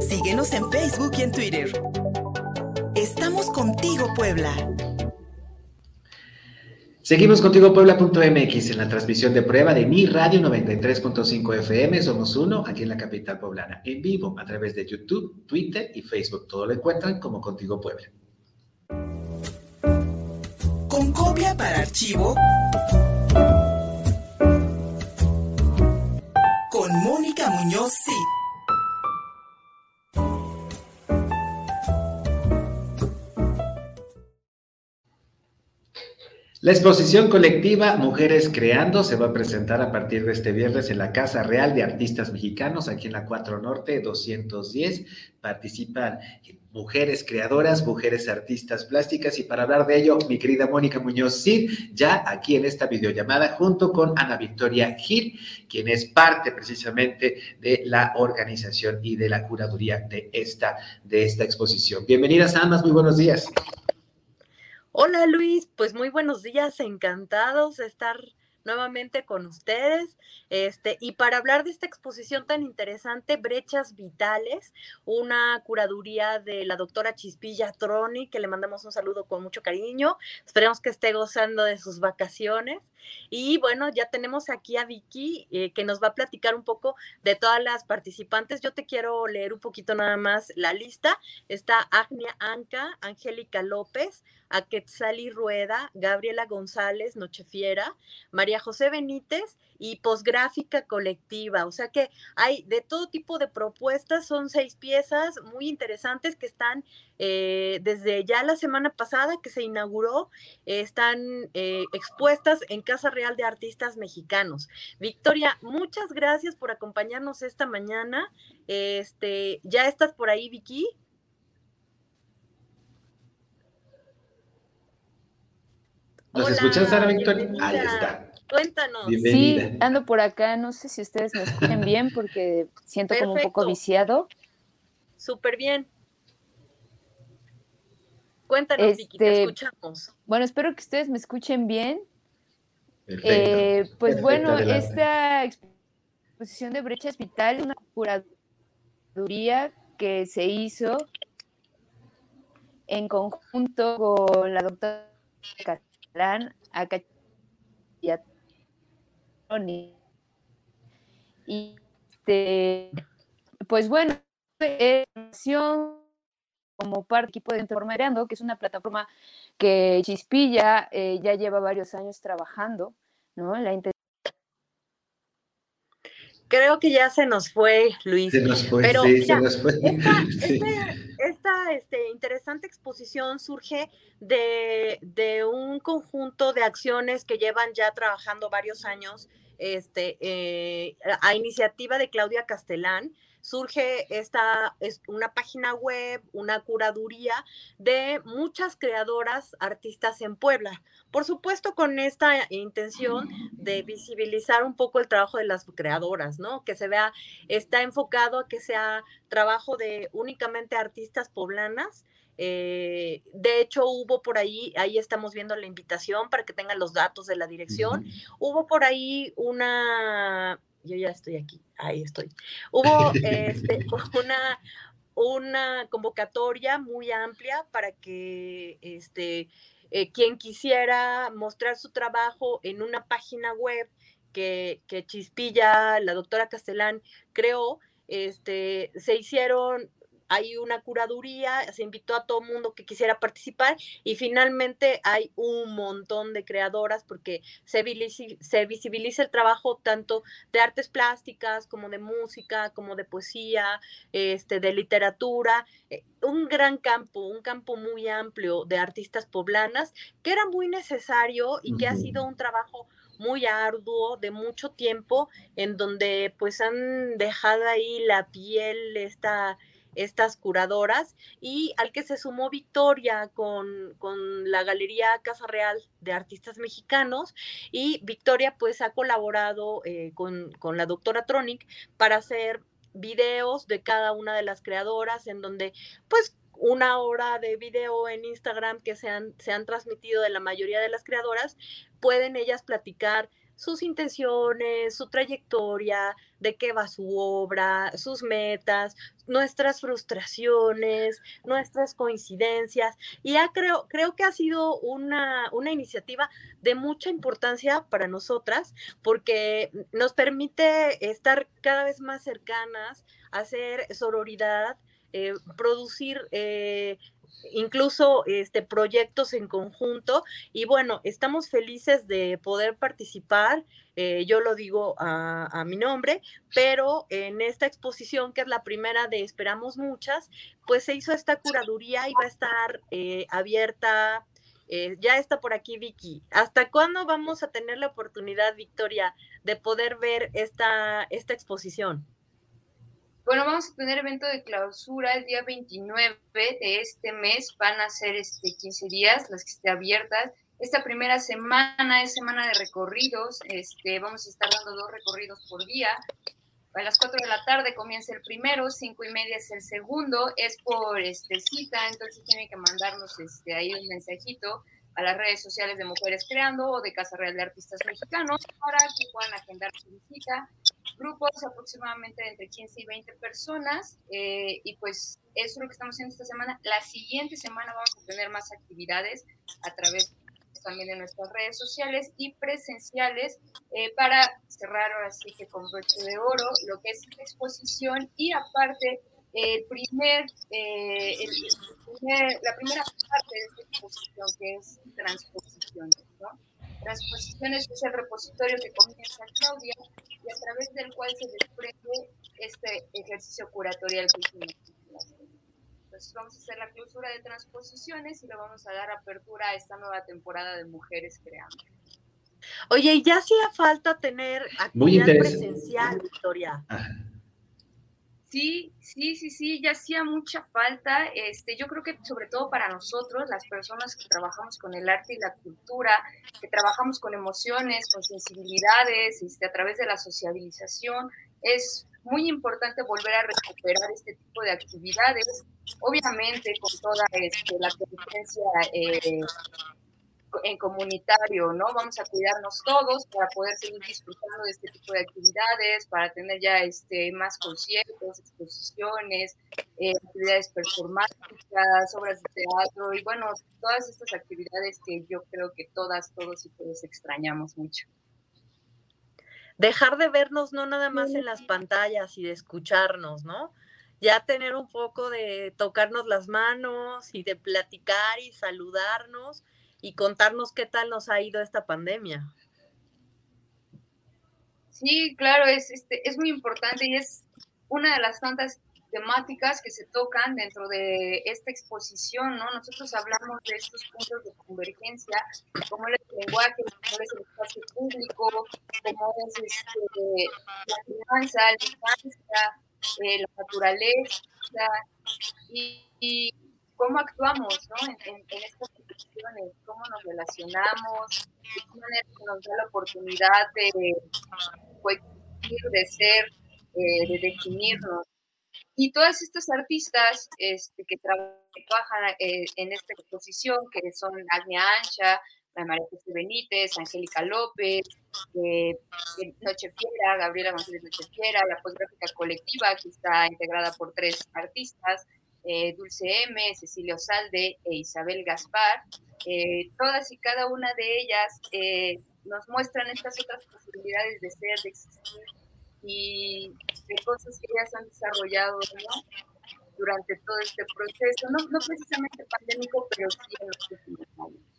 Síguenos en Facebook y en Twitter. Estamos contigo, Puebla. Seguimos contigo Puebla.mx en la transmisión de prueba de Mi Radio 93.5 FM. Somos uno aquí en la capital poblana, en vivo a través de YouTube, Twitter y Facebook. Todo lo encuentran como Contigo Puebla. Con copia para archivo. Con Mónica Muñoz, sí. La exposición colectiva Mujeres Creando se va a presentar a partir de este viernes en la Casa Real de Artistas Mexicanos, aquí en la 4 Norte 210. Participan mujeres creadoras, mujeres artistas plásticas y para hablar de ello, mi querida Mónica Muñoz Cid, ya aquí en esta videollamada junto con Ana Victoria Gil, quien es parte precisamente de la organización y de la curaduría de esta, de esta exposición. Bienvenidas ambas, muy buenos días. Hola Luis, pues muy buenos días, encantados de estar nuevamente con ustedes. Este, y para hablar de esta exposición tan interesante, Brechas Vitales, una curaduría de la doctora Chispilla Troni, que le mandamos un saludo con mucho cariño. Esperemos que esté gozando de sus vacaciones. Y bueno, ya tenemos aquí a Vicky, eh, que nos va a platicar un poco de todas las participantes. Yo te quiero leer un poquito nada más la lista. Está Agnia Anca, Angélica López, Aquetzali Rueda, Gabriela González, Nochefiera, María José Benítez y Posgráfica Colectiva. O sea que hay de todo tipo de propuestas, son seis piezas muy interesantes que están eh, desde ya la semana pasada que se inauguró, están eh, expuestas en Casa Real de Artistas Mexicanos. Victoria, muchas gracias por acompañarnos esta mañana. Este, ¿ya estás por ahí, Vicky? ¿Nos escuchas, Sara Victoria? Ahí está. Cuéntanos. Sí, ando por acá. No sé si ustedes me escuchen bien porque siento como un poco viciado. Súper bien. Cuéntanos, Vicky, te este, escuchamos. Bueno, espero que ustedes me escuchen bien. Eh, pues bueno, esta exposición de brechas vitales, una curaduría que se hizo en conjunto con la doctora Catalán, y este, pues bueno, como parte del equipo de que es una plataforma que Chispilla eh, ya lleva varios años trabajando, ¿no? La Creo que ya se nos fue, Luis. Se nos fue, Pero, sí, se nos fue. Esta, este, interesante exposición surge de, de, un conjunto de acciones que llevan ya trabajando varios años este, eh, a iniciativa de Claudia Castellán, surge esta, es una página web, una curaduría de muchas creadoras artistas en Puebla. Por supuesto, con esta intención de visibilizar un poco el trabajo de las creadoras, ¿no? Que se vea, está enfocado a que sea trabajo de únicamente artistas poblanas. Eh, de hecho, hubo por ahí, ahí estamos viendo la invitación para que tengan los datos de la dirección. Hubo por ahí una yo ya estoy aquí, ahí estoy. Hubo este, una, una convocatoria muy amplia para que este, eh, quien quisiera mostrar su trabajo en una página web que, que Chispilla, la doctora Castellán, creó, este, se hicieron hay una curaduría, se invitó a todo mundo que quisiera participar y finalmente hay un montón de creadoras porque se, se visibiliza el trabajo tanto de artes plásticas como de música, como de poesía, este, de literatura, eh, un gran campo, un campo muy amplio de artistas poblanas que era muy necesario y que ha sido un trabajo muy arduo, de mucho tiempo, en donde pues han dejado ahí la piel, esta, estas curadoras y al que se sumó Victoria con, con, la Galería Casa Real de Artistas Mexicanos y Victoria pues ha colaborado eh, con, con la doctora Tronic para hacer videos de cada una de las creadoras en donde pues una hora de video en Instagram que se han, se han transmitido de la mayoría de las creadoras, pueden ellas platicar sus intenciones, su trayectoria, de qué va su obra, sus metas, nuestras frustraciones, nuestras coincidencias. Y ya creo, creo que ha sido una, una iniciativa de mucha importancia para nosotras porque nos permite estar cada vez más cercanas, hacer sororidad, eh, producir eh, incluso este, proyectos en conjunto. Y bueno, estamos felices de poder participar. Eh, yo lo digo a, mi nombre, pero en esta exposición, que es la primera de Esperamos Muchas, pues se hizo esta curaduría y va a estar eh, abierta. Eh, ya está por aquí Vicky. ¿Hasta cuándo vamos a tener la oportunidad, Victoria, de poder ver esta, esta exposición? Bueno, vamos a tener evento de clausura el día 29 de este mes. Van a ser este 15 días las que estén abiertas. Esta primera semana es semana de recorridos. Este, vamos a estar dando dos recorridos por día. A las 4 de la tarde comienza el primero, 5 y media es el segundo. Es por este, cita, entonces tienen que mandarnos este, ahí un mensajito a las redes sociales de Mujeres Creando o de Casa Real de Artistas Mexicanos para que puedan agendar su visita grupos aproximadamente entre 15 y 20 personas eh, y pues eso es lo que estamos haciendo esta semana. La siguiente semana vamos a tener más actividades a través también de nuestras redes sociales y presenciales eh, para cerrar ahora sí que con broche de oro lo que es exposición y aparte el primer, eh, la primera parte de esta exposición que es transposición. ¿no? Transposiciones es el repositorio que comienza Claudia y a través del cual se desprende este ejercicio curatorial que hicimos. Entonces vamos a hacer la clausura de transposiciones y le vamos a dar apertura a esta nueva temporada de Mujeres Creando. Oye, y ya hacía falta tener actividad presencial, Victoria. Sí, sí, sí, sí, ya hacía mucha falta. Este, yo creo que sobre todo para nosotros, las personas que trabajamos con el arte y la cultura, que trabajamos con emociones, con sensibilidades, este, a través de la sociabilización, es muy importante volver a recuperar este tipo de actividades, obviamente con toda este, la competencia eh, en comunitario, ¿no? Vamos a cuidarnos todos para poder seguir disfrutando de este tipo de actividades, para tener ya este, más conciertos, exposiciones, eh, actividades performáticas, obras de teatro y bueno, todas estas actividades que yo creo que todas, todos y todos extrañamos mucho. Dejar de vernos no nada más en las pantallas y de escucharnos, ¿no? Ya tener un poco de tocarnos las manos y de platicar y saludarnos y contarnos qué tal nos ha ido esta pandemia. Sí, claro, es, este, es muy importante y es una de las tantas temáticas que se tocan dentro de esta exposición, ¿no? Nosotros hablamos de estos puntos de convergencia, como es el lenguaje, como es el espacio público, como es este, la finanza, eh, la naturaleza, y, cómo actuamos, ¿no? En, en, en estas cómo nos relacionamos, de qué manera nos da la oportunidad de de ser, eh, de definirnos. Y todas estas artistas este, que trabajan eh, en esta exposición, que son Agnia Ancha, María José Benítez, Angélica López, eh, Noche Fiera, Gabriela González Noche Fiera, la postgráfica colectiva, que está integrada por tres artistas, eh, Dulce M, Cecilio Salde e Isabel Gaspar. Eh, todas y cada una de ellas eh, nos muestran estas otras posibilidades de ser, de existir y de cosas que ellas han desarrollado durante todo este proceso, no, no precisamente pandémico, pero sí en los últimos años.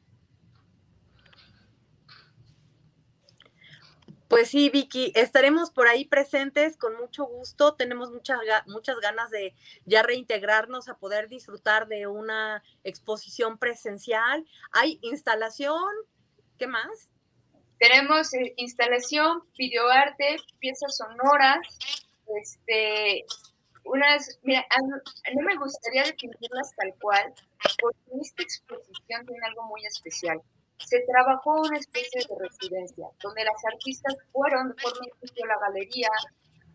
Pues sí, Vicky, estaremos por ahí presentes con mucho gusto. Tenemos muchas, muchas ganas de ya reintegrarnos a poder disfrutar de una exposición presencial. Hay instalación, ¿qué más? Tenemos eh, instalación, videoarte, piezas sonoras, este, unas, mira, no me gustaría definirlas tal cual, porque esta exposición tiene algo muy especial se trabajó una especie de residencia, donde las artistas fueron de forma a la galería,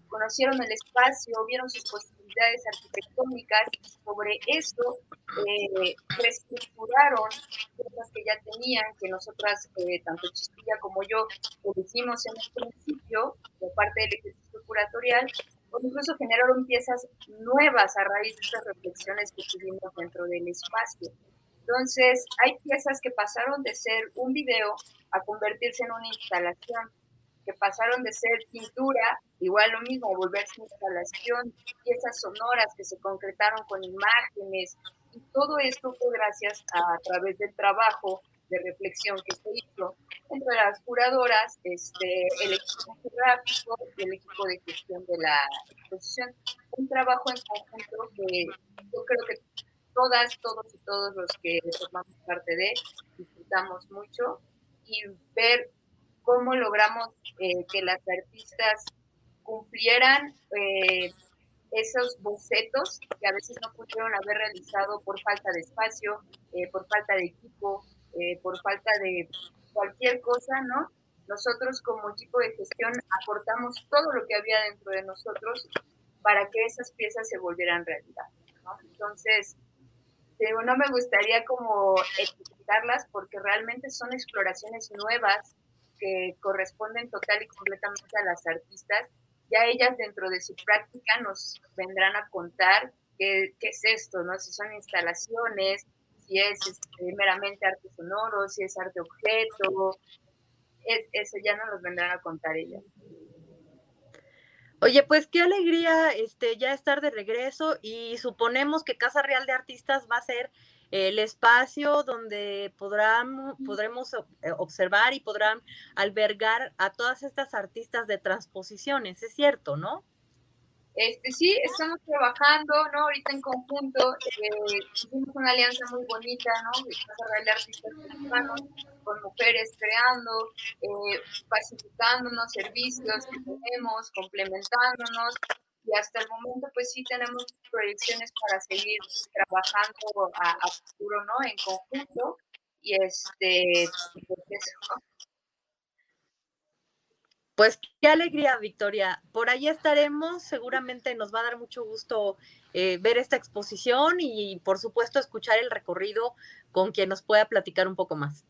conocieron el espacio, vieron sus posibilidades arquitectónicas y sobre eso eh, reestructuraron cosas que ya tenían, que nosotras, eh, tanto Chispilla como yo, elegimos en el principio, por parte del ejercicio curatorial, o incluso generaron piezas nuevas a raíz de estas reflexiones que tuvimos dentro del espacio. Entonces, hay piezas que pasaron de ser un video a convertirse en una instalación, que pasaron de ser pintura, igual lo mismo, a volverse instalación, piezas sonoras que se concretaron con imágenes, y todo esto fue gracias a, través del trabajo de reflexión que se hizo entre las curadoras, este, el equipo gráfico y el equipo de gestión de la exposición. Un trabajo en conjunto que yo creo que todas, todos y todos los que formamos parte de disfrutamos mucho y ver cómo logramos eh, que las artistas cumplieran eh, esos bocetos que a veces no pudieron haber realizado por falta de espacio, eh, por falta de equipo, por falta de cualquier cosa, ¿no? Nosotros como equipo de gestión aportamos todo lo que había dentro de nosotros para que esas piezas se volvieran realidad, ¿no? Entonces, no me gustaría como etiquetarlas porque realmente son exploraciones nuevas que corresponden total y completamente a las artistas. Ya ellas dentro de su práctica nos vendrán a contar qué, qué es esto, ¿no? Si son instalaciones, si es este, meramente arte sonoro, si es arte objeto, eso ya no nos vendrán a contar ellas. Oye, pues qué alegría este, ya estar de regreso y suponemos que Casa Real de Artistas va a ser el espacio donde podrán, podremos eh, observar y podrán albergar a todas estas artistas de transposiciones, es cierto, ¿no? Este, sí, estamos trabajando, ¿no? Ahorita en conjunto, eh, hicimos una alianza muy bonita, ¿no? Artistas Mexicanos, con mujeres creando, eh, facilitándonos servicios que tenemos, complementándonos, y hasta el momento pues sí tenemos proyecciones para seguir trabajando a, futuro, ¿no? En conjunto, y este, pues eso, pues qué alegría, Victoria. Por ahí estaremos. Seguramente nos va a dar mucho gusto eh, ver esta exposición y, por supuesto, escuchar el recorrido con quien nos pueda platicar un poco más.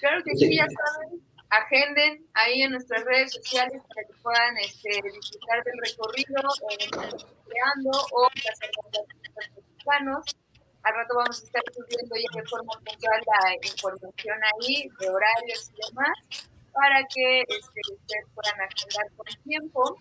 Claro que sí, ya saben. Agenden ahí en nuestras redes sociales para que puedan este, disfrutar del recorrido en Creando o las mexicanos. Al rato vamos a estar subiendo ya de forma puntual la información ahí de horarios y demás para que este, ustedes puedan agendar con tiempo.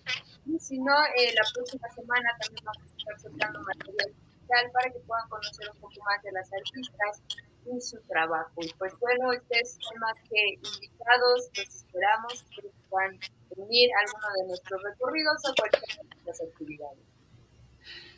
Y si no, eh, la próxima semana también vamos a estar soltando material digital para que puedan conocer un poco más de las artistas y su trabajo. Y pues bueno, ustedes son más que invitados, los esperamos que puedan unir alguno de nuestros recorridos o cualquiera de nuestras actividades.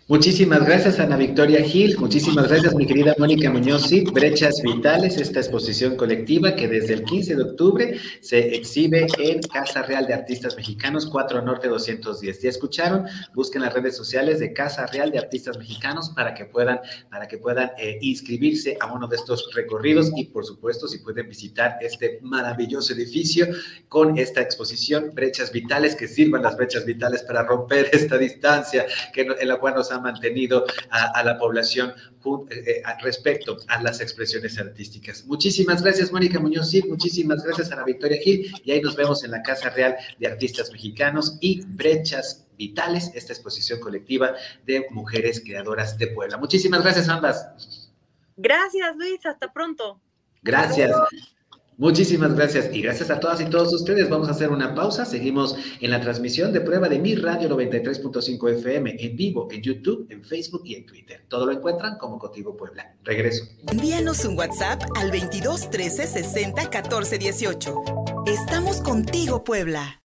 Muchísimas gracias, Ana Victoria Gil. Muchísimas gracias, mi querida Mónica Muñoz. Brechas Vitales, esta exposición colectiva que desde el 15 de octubre se exhibe en Casa Real de Artistas Mexicanos, 4 Norte 210. ¿Ya escucharon? Busquen las redes sociales de Casa Real de Artistas Mexicanos para que puedan, para que puedan eh, inscribirse a uno de estos recorridos y, por supuesto, si pueden visitar este maravilloso edificio con esta exposición, Brechas Vitales, que sirvan las brechas vitales para romper esta distancia que, en la cual nos han mantenido a, la población eh, eh, respecto a las expresiones artísticas. Muchísimas gracias, Mónica Muñoz, sí, muchísimas gracias a la Victoria Gil, y ahí nos vemos en la Casa Real de Artistas Mexicanos y Brechas Vitales, esta exposición colectiva de mujeres creadoras de Puebla. Muchísimas gracias ambas. Gracias, Luis, hasta pronto. Gracias. Muchísimas gracias y gracias a todas y todos ustedes. Vamos a hacer una pausa. Seguimos en la transmisión de prueba de Mi Radio 93.5 FM en vivo en YouTube, en Facebook y en Twitter. Todo lo encuentran como Contigo Puebla. Regreso. Envíanos un WhatsApp al 22 13 60 14 18. Estamos contigo, Puebla.